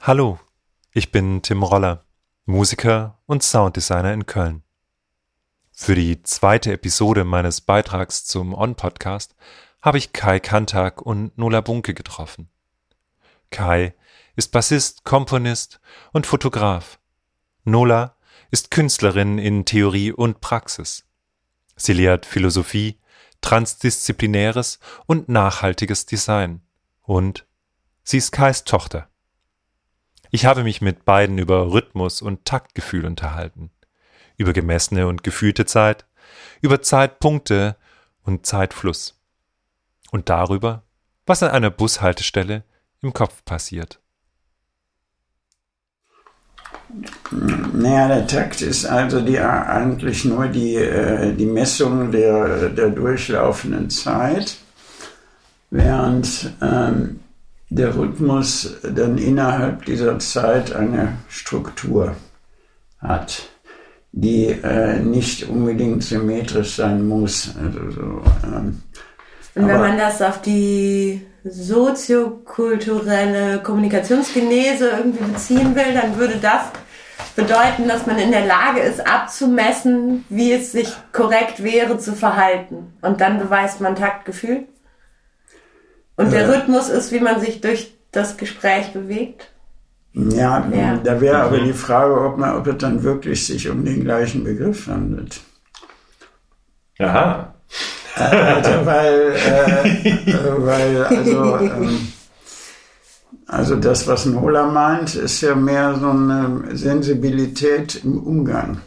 Hallo, ich bin Tim Roller, Musiker und Sounddesigner in Köln. Für die zweite Episode meines Beitrags zum On-Podcast habe ich Kai Kantak und Nola Bunke getroffen. Kai ist Bassist, Komponist und Fotograf. Nola ist Künstlerin in Theorie und Praxis. Sie lehrt Philosophie, transdisziplinäres und nachhaltiges Design. Und sie ist Kais Tochter. Ich habe mich mit beiden über Rhythmus und Taktgefühl unterhalten, über gemessene und gefühlte Zeit, über Zeitpunkte und Zeitfluss und darüber, was an einer Bushaltestelle im Kopf passiert. Naja, der Takt ist also die, eigentlich nur die, äh, die Messung der, der durchlaufenden Zeit, während ähm, der Rhythmus dann innerhalb dieser Zeit eine Struktur hat, die äh, nicht unbedingt symmetrisch sein muss. Also so, ähm, Und wenn man das auf die soziokulturelle Kommunikationsgenese irgendwie beziehen will, dann würde das bedeuten, dass man in der Lage ist, abzumessen, wie es sich korrekt wäre zu verhalten. Und dann beweist man Taktgefühl. Und der Rhythmus ist, wie man sich durch das Gespräch bewegt? Ja, ja. da wäre aber die Frage, ob, man, ob es dann wirklich sich um den gleichen Begriff handelt. Aha. Äh, weil, äh, weil, also, ähm, also das, was Nola meint, ist ja mehr so eine Sensibilität im Umgang.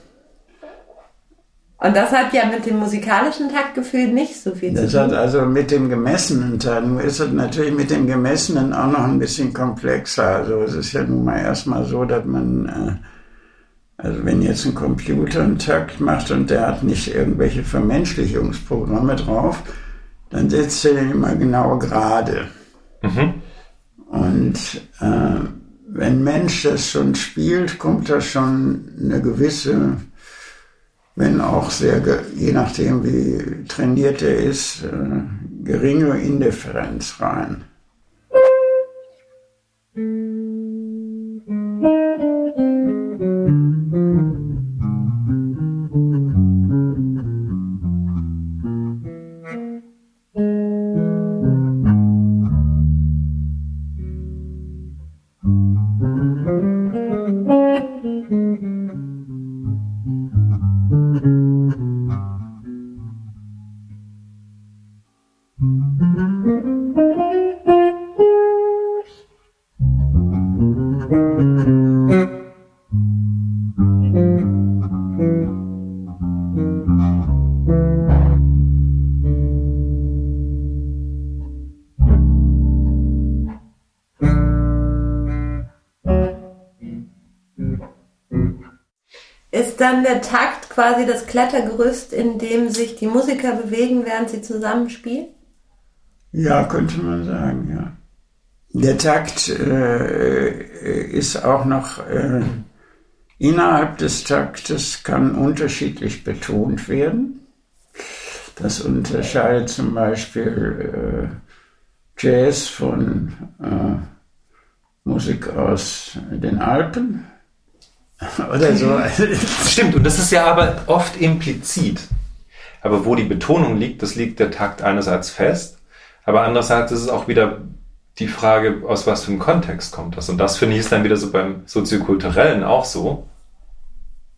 Und das hat ja mit dem musikalischen Taktgefühl nicht so viel zu tun. Das hat also mit dem gemessenen Takt, nur ist es natürlich mit dem gemessenen auch noch ein bisschen komplexer. Also es ist ja nun mal erstmal so, dass man, äh, also wenn jetzt ein Computer einen Takt macht und der hat nicht irgendwelche Vermenschlichungsprogramme drauf, dann setzt er den immer genau gerade. Mhm. Und äh, wenn Mensch das schon spielt, kommt da schon eine gewisse wenn auch sehr, je nachdem wie trainiert er ist, äh, geringe Indifferenz rein. dann quasi das Klettergerüst, in dem sich die Musiker bewegen, während sie zusammenspielen? Ja, könnte man sagen, ja. Der Takt äh, ist auch noch äh, innerhalb des Taktes kann unterschiedlich betont werden. Das unterscheidet zum Beispiel äh, Jazz von äh, Musik aus den Alpen Oder so. Stimmt, und das ist ja aber oft implizit. Aber wo die Betonung liegt, das liegt der Takt einerseits fest, aber andererseits ist es auch wieder die Frage, aus was für einem Kontext kommt das. Und das finde ich ist dann wieder so beim Soziokulturellen auch so.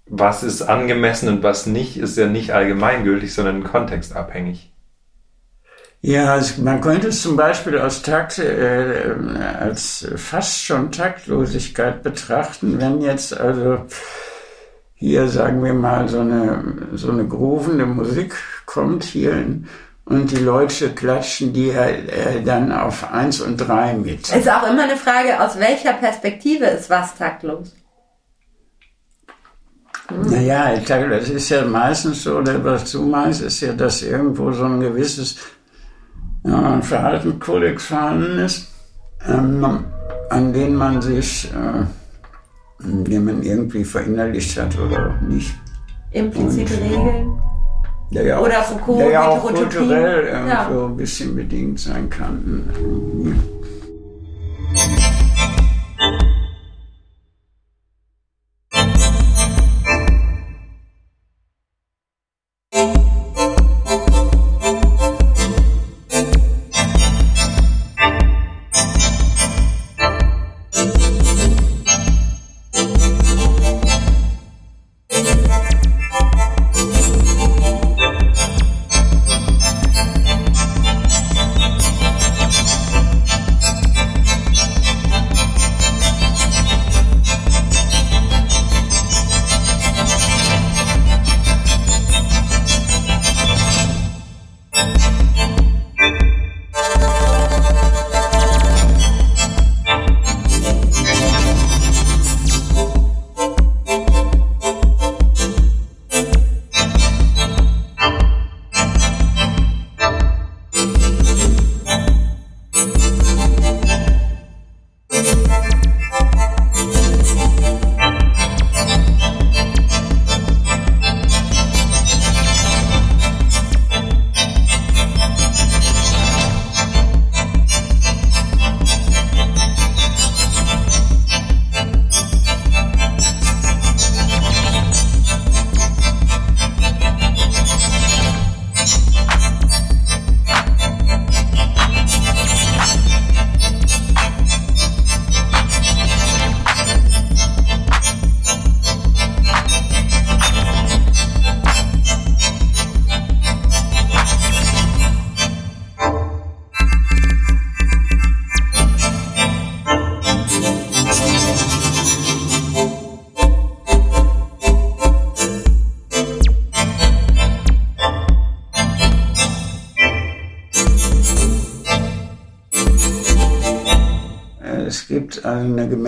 Was ist angemessen und was nicht, ist ja nicht allgemeingültig, sondern kontextabhängig. Ja, also man könnte es zum Beispiel aus Takt, äh, als fast schon Taktlosigkeit betrachten, wenn jetzt also hier, sagen wir mal, so eine, so eine groovende Musik kommt hier in, und die Leute klatschen die äh, dann auf eins und drei mit. Ist auch immer eine Frage, aus welcher Perspektive ist was taktlos? Hm. Naja, das ist ja meistens so, oder was du meinst, ist ja, dass irgendwo so ein gewisses ja, ein Verhaltenskodex vorhanden ist, ähm, an den man sich äh, den man irgendwie verinnerlicht hat oder auch nicht. Implizite und, Regeln. Der ja oder Foucault, der ja auch kulturell irgendwo ja. ein bisschen bedingt sein kann. eine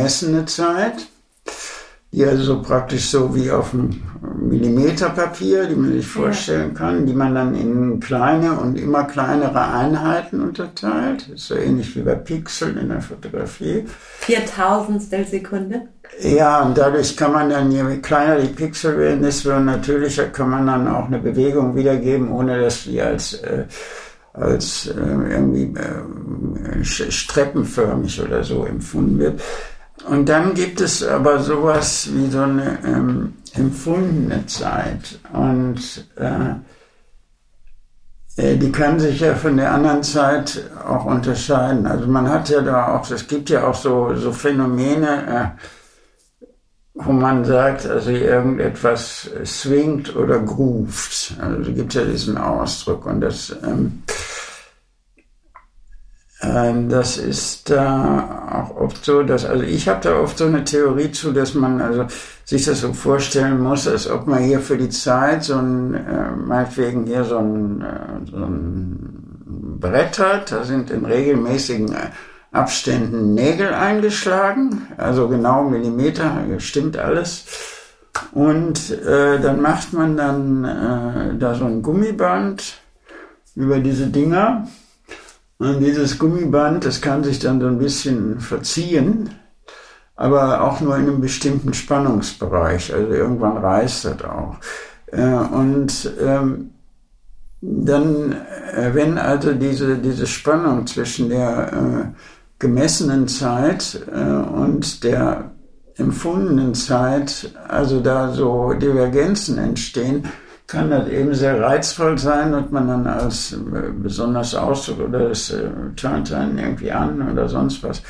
gemessene Zeit, die also praktisch so wie auf einem Millimeterpapier, die man sich vorstellen kann, die man dann in kleine und immer kleinere Einheiten unterteilt. so ähnlich wie bei Pixeln in der Fotografie. Viertausendstel Sekunde. Ja, und dadurch kann man dann, je kleiner die Pixel werden, desto natürlicher kann man dann auch eine Bewegung wiedergeben, ohne dass die als äh, als äh, irgendwie äh, streppenförmig oder so empfunden wird. Und dann gibt es aber sowas wie so eine ähm, empfundene Zeit. Und äh, äh, die kann sich ja von der anderen Zeit auch unterscheiden. Also man hat ja da auch, es gibt ja auch so, so Phänomene, äh, wo man sagt, also irgendetwas swingt oder groovt. Also gibt ja diesen Ausdruck und das ähm, das ist äh, auch oft so, dass, also ich habe da oft so eine Theorie zu, dass man also sich das so vorstellen muss, als ob man hier für die Zeit so ein, äh, meinetwegen hier so ein, äh, so ein Brett hat, da sind in regelmäßigen äh, Abständen Nägel eingeschlagen, also genau Millimeter, stimmt alles. Und äh, dann macht man dann äh, da so ein Gummiband über diese Dinger und dieses Gummiband, das kann sich dann so ein bisschen verziehen, aber auch nur in einem bestimmten Spannungsbereich. Also irgendwann reißt das auch. Äh, und ähm, dann, äh, wenn also diese, diese Spannung zwischen der äh, gemessenen Zeit und der empfundenen Zeit, also da so Divergenzen entstehen, kann das eben sehr reizvoll sein und man dann als äh, besonders Ausdruck oder es äh, turnt einen irgendwie an oder sonst was.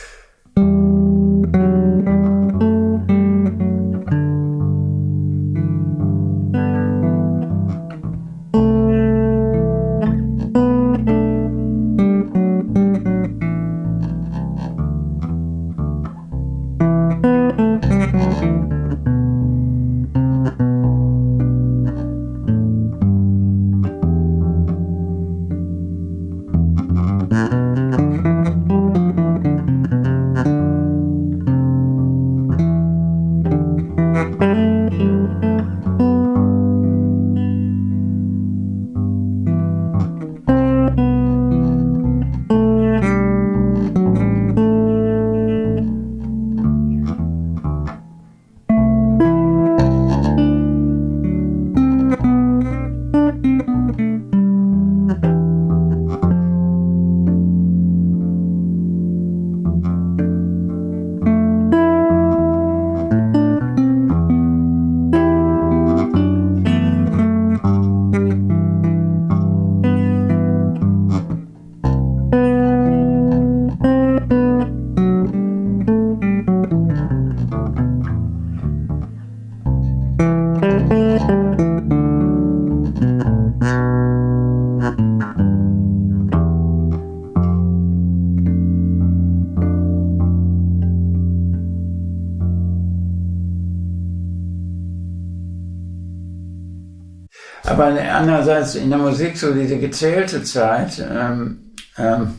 Andererseits in der Musik so diese gezählte Zeit, ähm, ähm,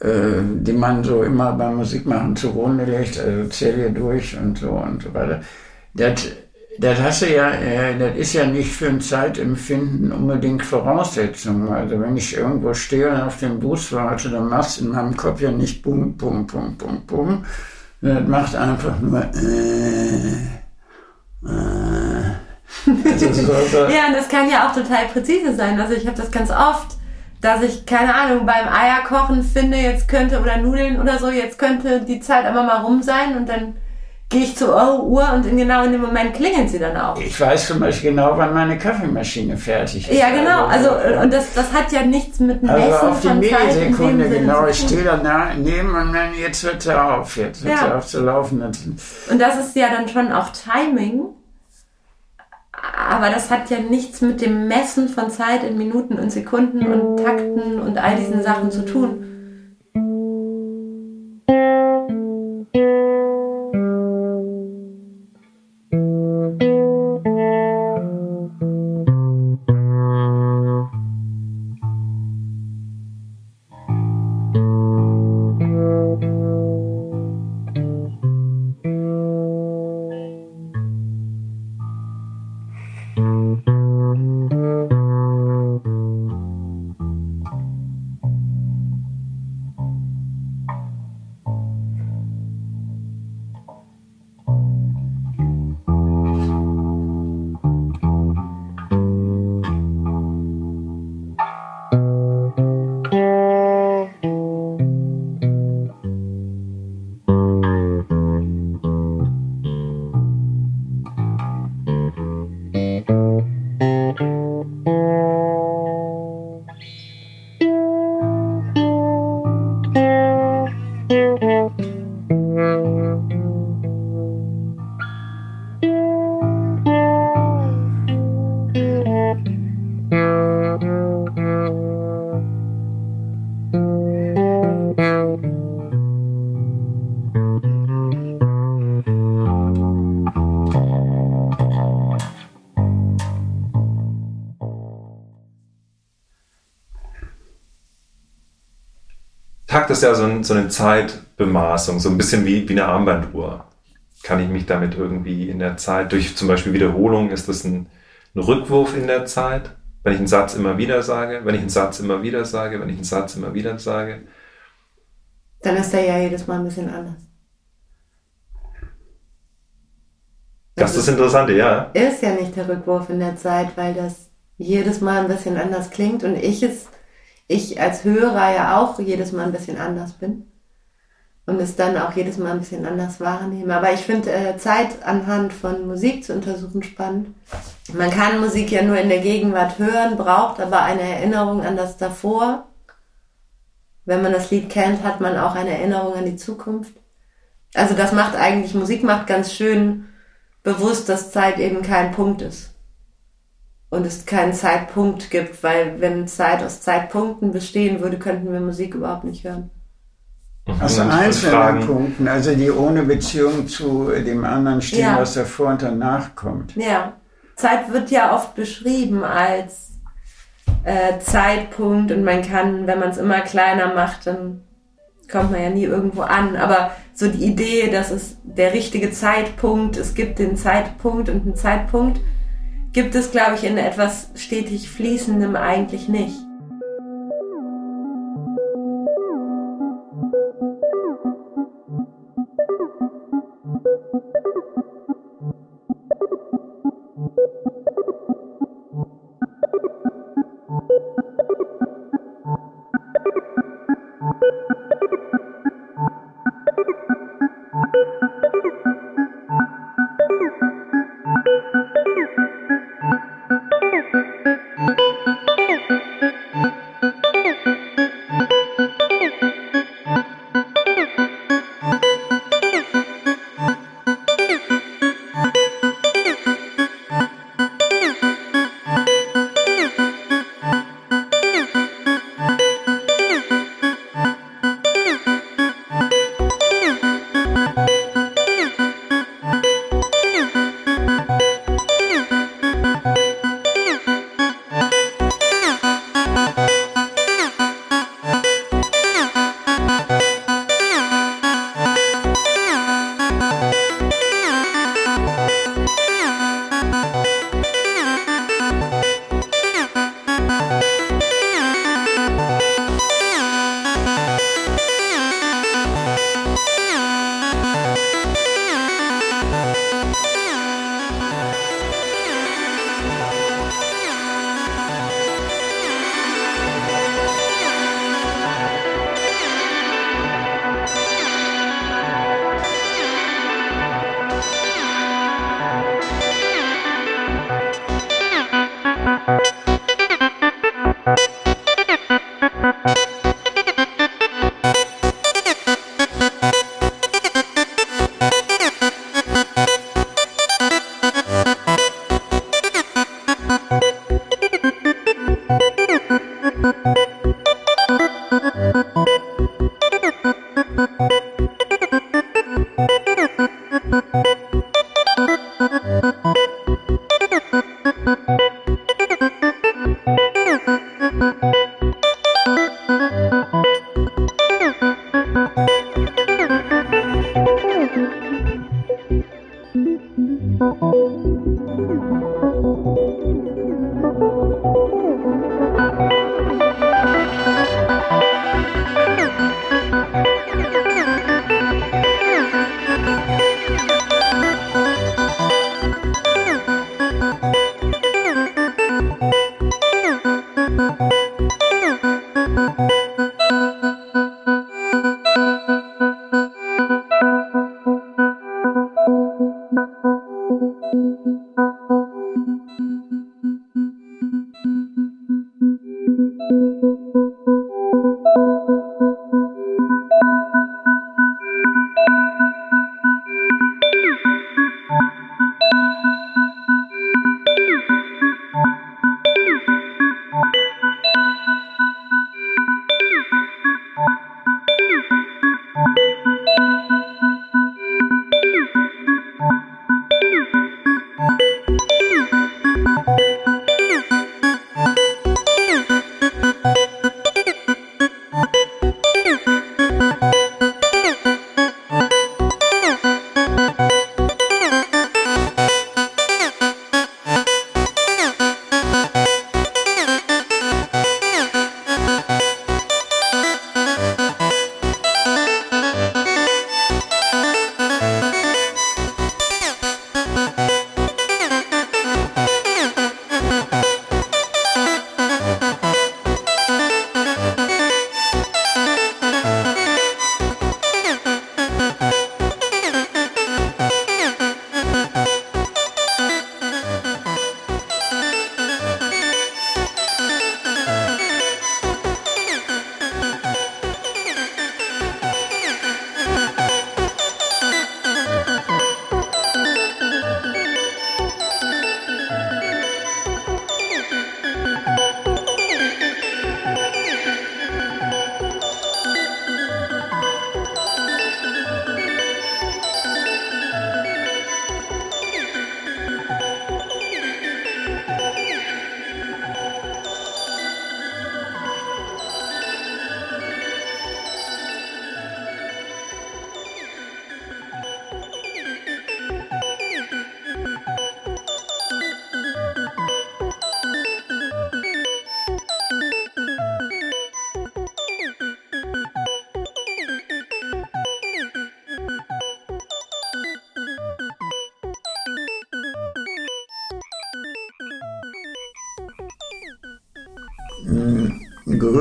äh, die man so immer beim Musikmachen zugrunde legt, also zähl hier durch und so und so weiter. Das, das hast du ja, äh, das ist ja nicht für ein Zeitempfinden unbedingt Voraussetzung. Also wenn ich irgendwo stehe und auf den Bus warte, dann machst du in meinem Kopf ja nicht bum, bum, bum, bum, bum. Das macht einfach nur äh, äh. Also so, so. ja, und das kann ja auch total präzise sein. Also ich habe das ganz oft dass ich, keine Ahnung, beim Eierkochen finde, jetzt könnte, oder Nudeln oder so, jetzt könnte die Zeit einfach mal rum sein und dann gehe ich zur Uhr und in genau in dem Moment klingelt sie dann auch. Ich weiß zum Beispiel genau, wann meine Kaffeemaschine fertig ist. Ja, genau. Also, also und das, das hat ja nichts mit Messen also auf die Millisekunde, genau. Ich stehe da neben und dann jetzt hört sie auf, jetzt hört ja. sie auf zu laufen. Und das ist ja dann schon auch Timing aber das hat ja nichts mit dem Messen von Zeit in Minuten und Sekunden und Takten und all diesen Sachen zu tun. Ist ja so, ein, so eine Zeitbemaßung, so ein bisschen wie, wie eine Armbanduhr. Kann ich mich damit irgendwie in der Zeit, durch zum Beispiel Wiederholung, ist das ein, ein Rückwurf in der Zeit? Wenn ich einen Satz immer wieder sage, wenn ich einen Satz immer wieder sage, wenn ich einen Satz immer wieder sage. Dann ist er ja jedes Mal ein bisschen anders. Das ist das Interessante, ja. Ist ja nicht der Rückwurf in der Zeit, weil das jedes Mal ein bisschen anders klingt und ich es ich als Hörer ja auch jedes Mal ein bisschen anders bin und es dann auch jedes Mal ein bisschen anders wahrnehme. Aber ich finde äh, Zeit anhand von Musik zu untersuchen spannend. Man kann Musik ja nur in der Gegenwart hören, braucht aber eine Erinnerung an das davor. Wenn man das Lied kennt, hat man auch eine Erinnerung an die Zukunft. Also das macht eigentlich, Musik macht ganz schön bewusst, dass Zeit eben kein Punkt ist und es keinen Zeitpunkt gibt, weil wenn Zeit aus Zeitpunkten bestehen würde, könnten wir Musik überhaupt nicht hören. Aus einzelnen Punkten, also die ohne Beziehung zu dem anderen stehen, ja. was davor und danach kommt. Ja, Zeit wird ja oft beschrieben als äh, Zeitpunkt und man kann, wenn man es immer kleiner macht, dann kommt man ja nie irgendwo an. Aber so die Idee, dass es der richtige Zeitpunkt, es gibt den Zeitpunkt und einen Zeitpunkt, gibt es, glaube ich, in etwas stetig Fließendem eigentlich nicht.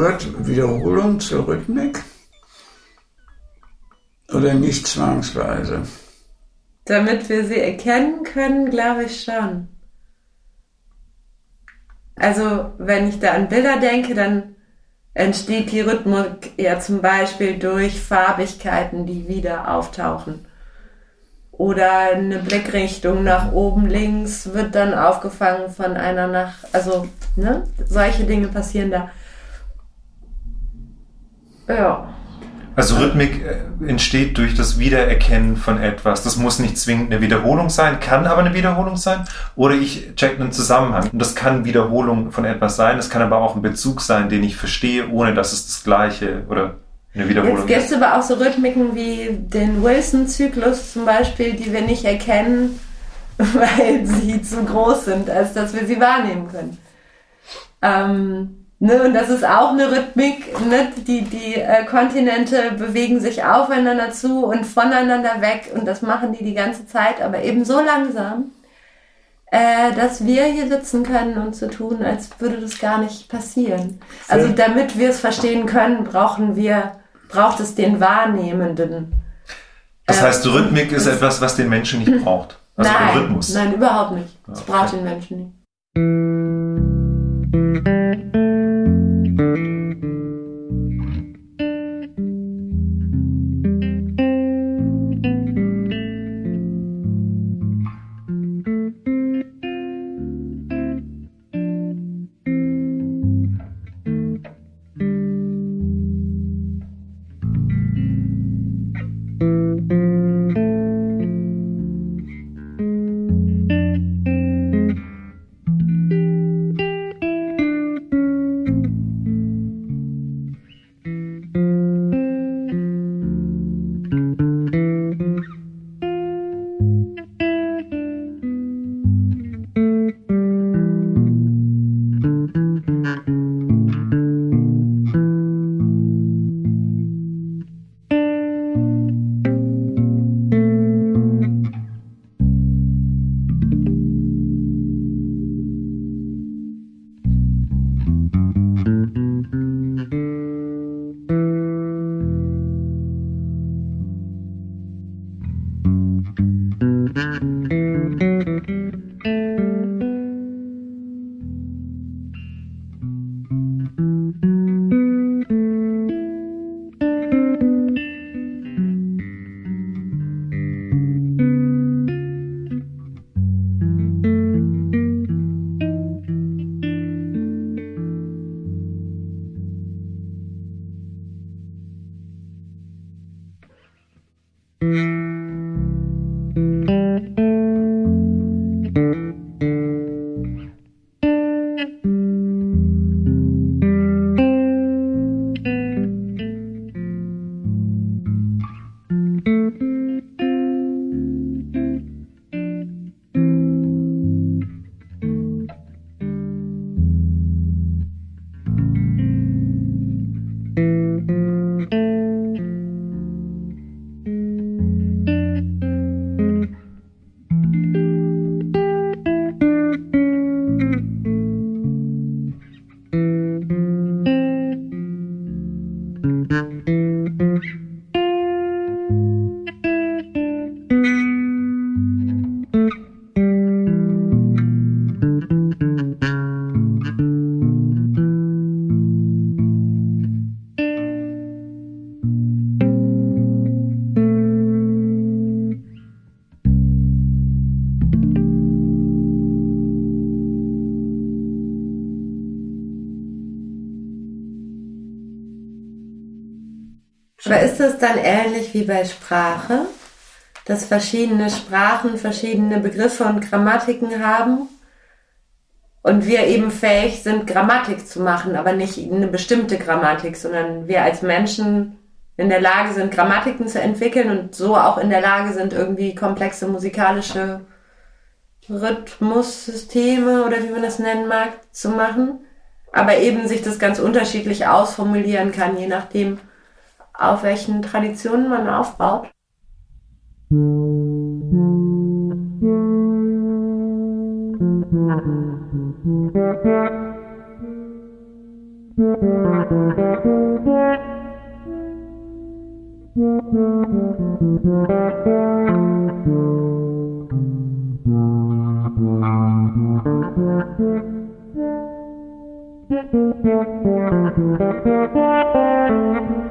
Gehört Wiederholung zur Rhythmik? Oder nicht zwangsweise? Damit wir sie erkennen können, glaube ich schon. Also, wenn ich da an Bilder denke, dann entsteht die Rhythmik ja zum Beispiel durch Farbigkeiten, die wieder auftauchen. Oder eine Blickrichtung nach oben links wird dann aufgefangen von einer nach, also, ne, solche Dinge passieren da. Ja. Also Rhythmik äh, entsteht durch das Wiedererkennen von etwas. Das muss nicht zwingend eine Wiederholung sein, kann aber eine Wiederholung sein. Oder ich check einen Zusammenhang. Und das kann Wiederholung von etwas sein. Das kann aber auch ein Bezug sein, den ich verstehe, ohne dass es das Gleiche oder eine Wiederholung Jetzt gibt es aber auch so Rhythmiken wie den Wilson-Zyklus zum Beispiel, die wir nicht erkennen, weil sie zu groß sind, als dass wir sie wahrnehmen können. Ähm, Ne, und das ist auch eine Rhythmik. Ne? Die, die äh, Kontinente bewegen sich aufeinander zu und voneinander weg. Und das machen die die ganze Zeit, aber eben so langsam, äh, dass wir hier sitzen können und so tun, als würde das gar nicht passieren. Also damit wir es verstehen können, brauchen wir, braucht es den Wahrnehmenden. Das heißt, Rhythmik ist etwas, was den Menschen nicht braucht. Also nein, Rhythmus. Nein, überhaupt nicht. Es okay. braucht den Menschen nicht. Aber ist es dann ähnlich wie bei Sprache, dass verschiedene Sprachen verschiedene Begriffe und Grammatiken haben und wir eben fähig sind, Grammatik zu machen, aber nicht eine bestimmte Grammatik, sondern wir als Menschen in der Lage sind, Grammatiken zu entwickeln und so auch in der Lage sind, irgendwie komplexe musikalische Rhythmussysteme oder wie man das nennen mag, zu machen. Aber eben sich das ganz unterschiedlich ausformulieren kann, je nachdem, auf welchen Traditionen man aufbaut.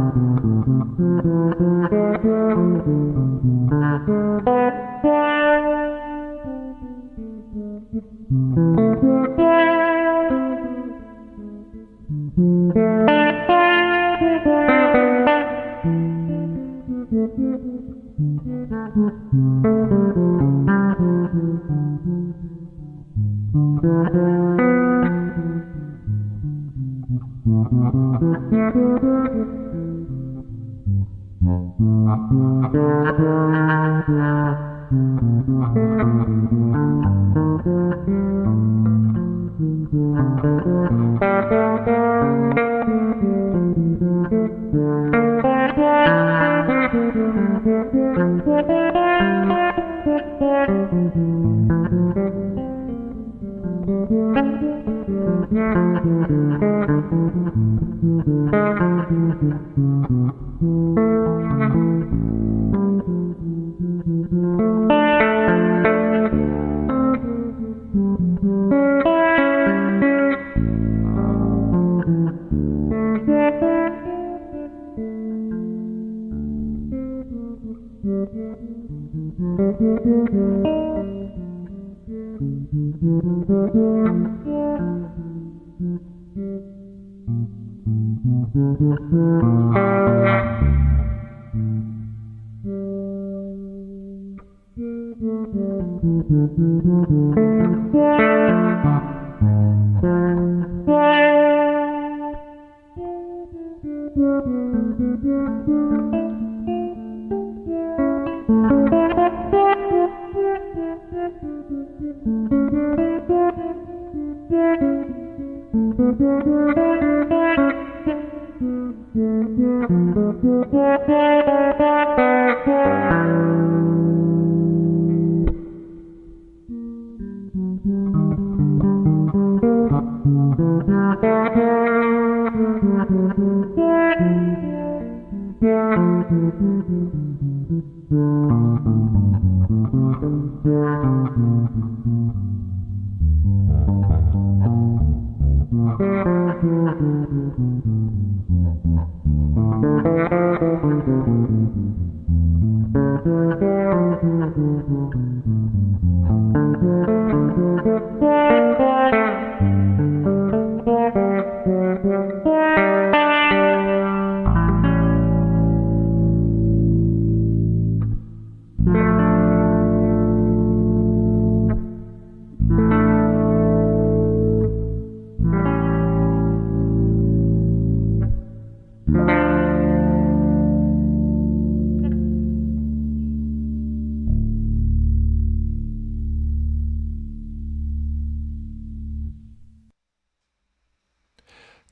Thank you.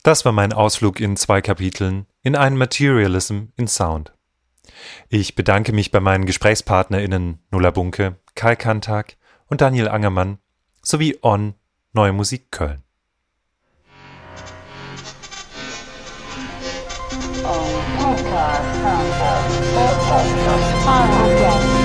Das war mein Ausflug in zwei Kapiteln in ein Materialism in Sound. Ich bedanke mich bei meinen GesprächspartnerInnen Nulla Bunke, Kai Kantak und Daniel Angermann sowie On Neue Musik Köln. Oh, Podcast. Oh, Podcast.